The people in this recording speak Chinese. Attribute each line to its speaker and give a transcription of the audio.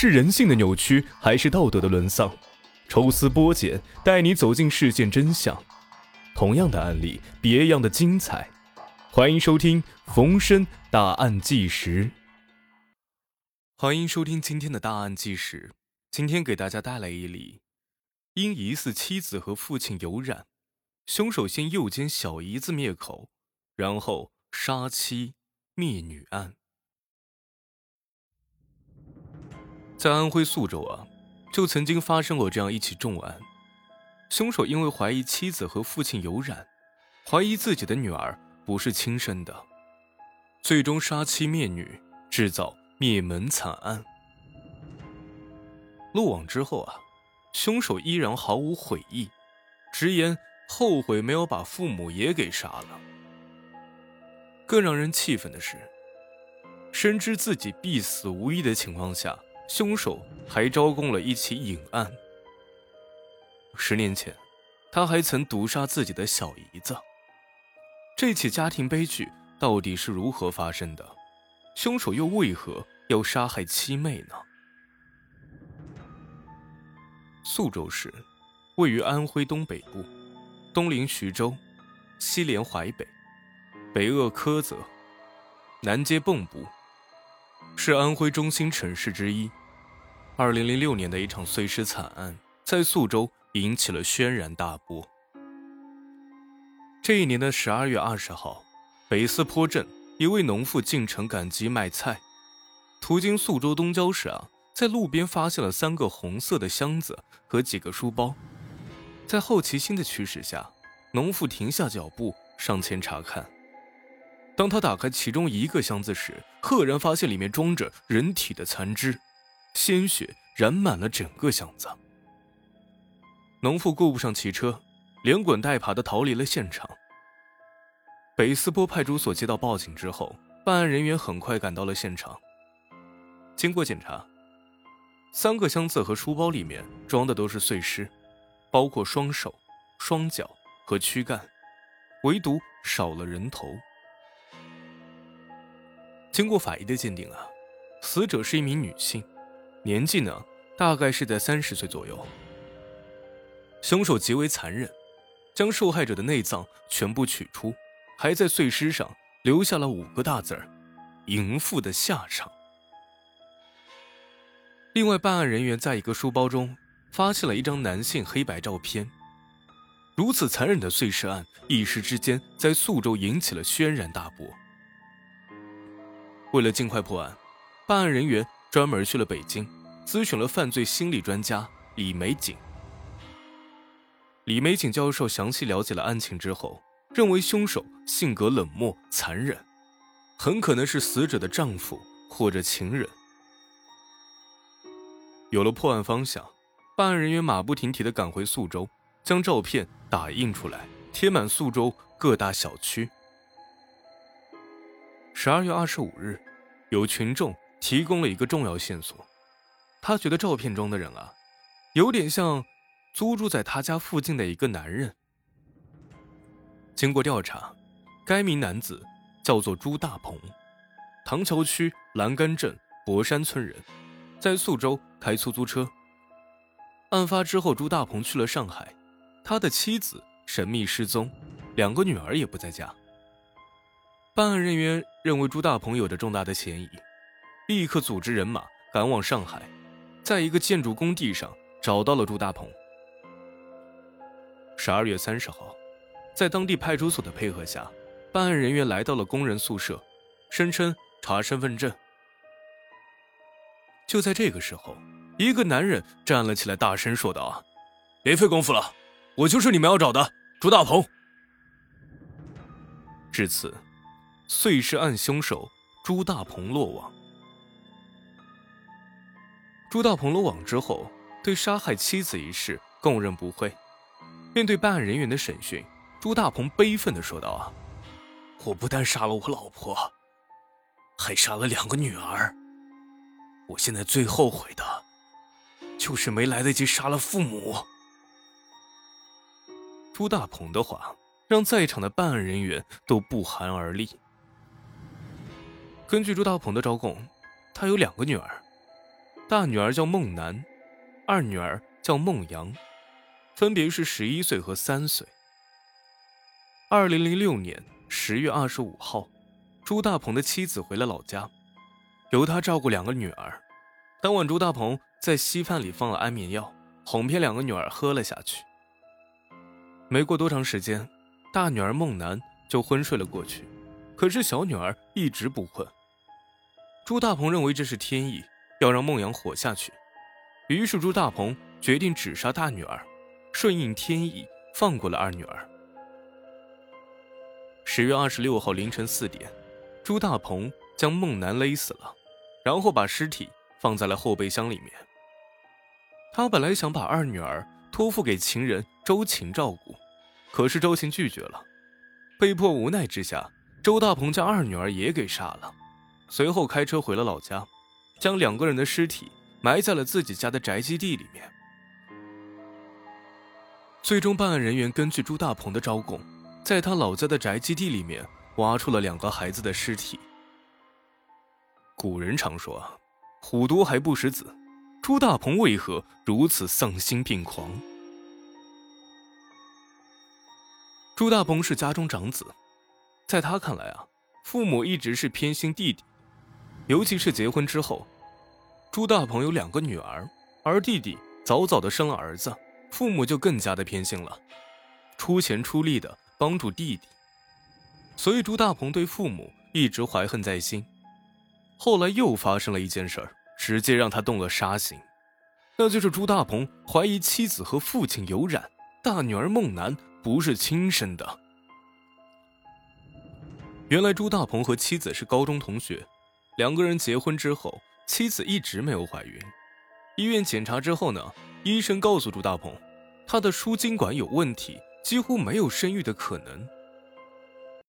Speaker 1: 是人性的扭曲，还是道德的沦丧？抽丝剥茧，带你走进事件真相。同样的案例，别样的精彩。欢迎收听《逢申大案纪实》。欢迎收听今天的大案纪实。今天给大家带来一例因疑似妻子和父亲有染，凶手先诱奸小姨子灭口，然后杀妻灭女案。在安徽宿州啊。就曾经发生过这样一起重案，凶手因为怀疑妻子和父亲有染，怀疑自己的女儿不是亲生的，最终杀妻灭女，制造灭门惨案。落网之后啊，凶手依然毫无悔意，直言后悔没有把父母也给杀了。更让人气愤的是，深知自己必死无疑的情况下。凶手还招供了一起隐案。十年前，他还曾毒杀自己的小姨子。这起家庭悲剧到底是如何发生的？凶手又为何要杀害七妹呢？宿州市位于安徽东北部，东临徐州，西连淮北，北扼菏泽，南接蚌埠，是安徽中心城市之一。二零零六年的一场碎尸惨案在宿州引起了轩然大波。这一年的十二月二十号，北四坡镇一位农妇进城赶集卖菜，途经宿州东郊时啊，在路边发现了三个红色的箱子和几个书包。在好奇心的驱使下，农妇停下脚步上前查看。当他打开其中一个箱子时，赫然发现里面装着人体的残肢。鲜血染满了整个箱子。农妇顾不上骑车，连滚带爬的逃离了现场。北斯坡派出所接到报警之后，办案人员很快赶到了现场。经过检查，三个箱子和书包里面装的都是碎尸，包括双手、双脚和躯干，唯独少了人头。经过法医的鉴定啊，死者是一名女性。年纪呢，大概是在三十岁左右。凶手极为残忍，将受害者的内脏全部取出，还在碎尸上留下了五个大字儿：“淫妇的下场。”另外，办案人员在一个书包中发现了一张男性黑白照片。如此残忍的碎尸案，一时之间在宿州引起了轩然大波。为了尽快破案，办案人员专门去了北京。咨询了犯罪心理专家李玫瑾。李玫瑾教授详细了解了案情之后，认为凶手性格冷漠残忍，很可能是死者的丈夫或者情人。有了破案方向，办案人员马不停蹄地赶回宿州，将照片打印出来，贴满宿州各大小区。十二月二十五日，有群众提供了一个重要线索。他觉得照片中的人啊，有点像租住在他家附近的一个男人。经过调查，该名男子叫做朱大鹏，唐桥区栏杆镇博山村人，在宿州开出租车。案发之后，朱大鹏去了上海，他的妻子神秘失踪，两个女儿也不在家。办案人员认为朱大鹏有着重大的嫌疑，立刻组织人马赶往上海。在一个建筑工地上找到了朱大鹏。十二月三十号，在当地派出所的配合下，办案人员来到了工人宿舍，声称查身份证。就在这个时候，一个男人站了起来，大声说道：“，别费功夫了，我就是你们要找的朱大鹏。”至此，碎尸案凶手朱大鹏落网。朱大鹏落网之后，对杀害妻子一事供认不讳。面对办案人员的审讯，朱大鹏悲愤地说道：“啊，我不但杀了我老婆，还杀了两个女儿。我现在最后悔的，就是没来得及杀了父母。”朱大鹏的话让在场的办案人员都不寒而栗。根据朱大鹏的招供，他有两个女儿。大女儿叫孟楠，二女儿叫孟阳，分别是十一岁和三岁。二零零六年十月二十五号，朱大鹏的妻子回了老家，由他照顾两个女儿。当晚，朱大鹏在稀饭里放了安眠药，哄骗两个女儿喝了下去。没过多长时间，大女儿孟楠就昏睡了过去，可是小女儿一直不困。朱大鹏认为这是天意，要让孟阳活下去，于是朱大鹏决定只杀大女儿，顺应天意放过了二女儿。十月二十六号凌晨四点，朱大鹏将孟楠勒死了，然后把尸体放在了后备箱里面。他本来想把二女儿托付给情人周琴照顾，可是周琴拒绝了。被迫无奈之下，周大鹏将二女儿也给杀了，随后开车回了老家，将两个人的尸体埋在了自己家的宅基地里面。最终，办案人员根据朱大鹏的招供。在他老家的宅基地里面，挖出了两个孩子的尸体。古人常说：“虎毒还不食子。”朱大鹏为何如此丧心病狂？朱大鹏是家中长子，在他看来啊，父母一直是偏心弟弟，尤其是结婚之后，朱大鹏有两个女儿，而弟弟早早的生了儿子，父母就更加的偏心了，出钱出力的。帮助弟弟，所以朱大鹏对父母一直怀恨在心。后来又发生了一件事儿，直接让他动了杀心，那就是朱大鹏怀疑妻子和父亲有染，大女儿孟楠不是亲生的。原来朱大鹏和妻子是高中同学，两个人结婚之后，妻子一直没有怀孕。医院检查之后呢，医生告诉朱大鹏，他的输精管有问题。几乎没有生育的可能。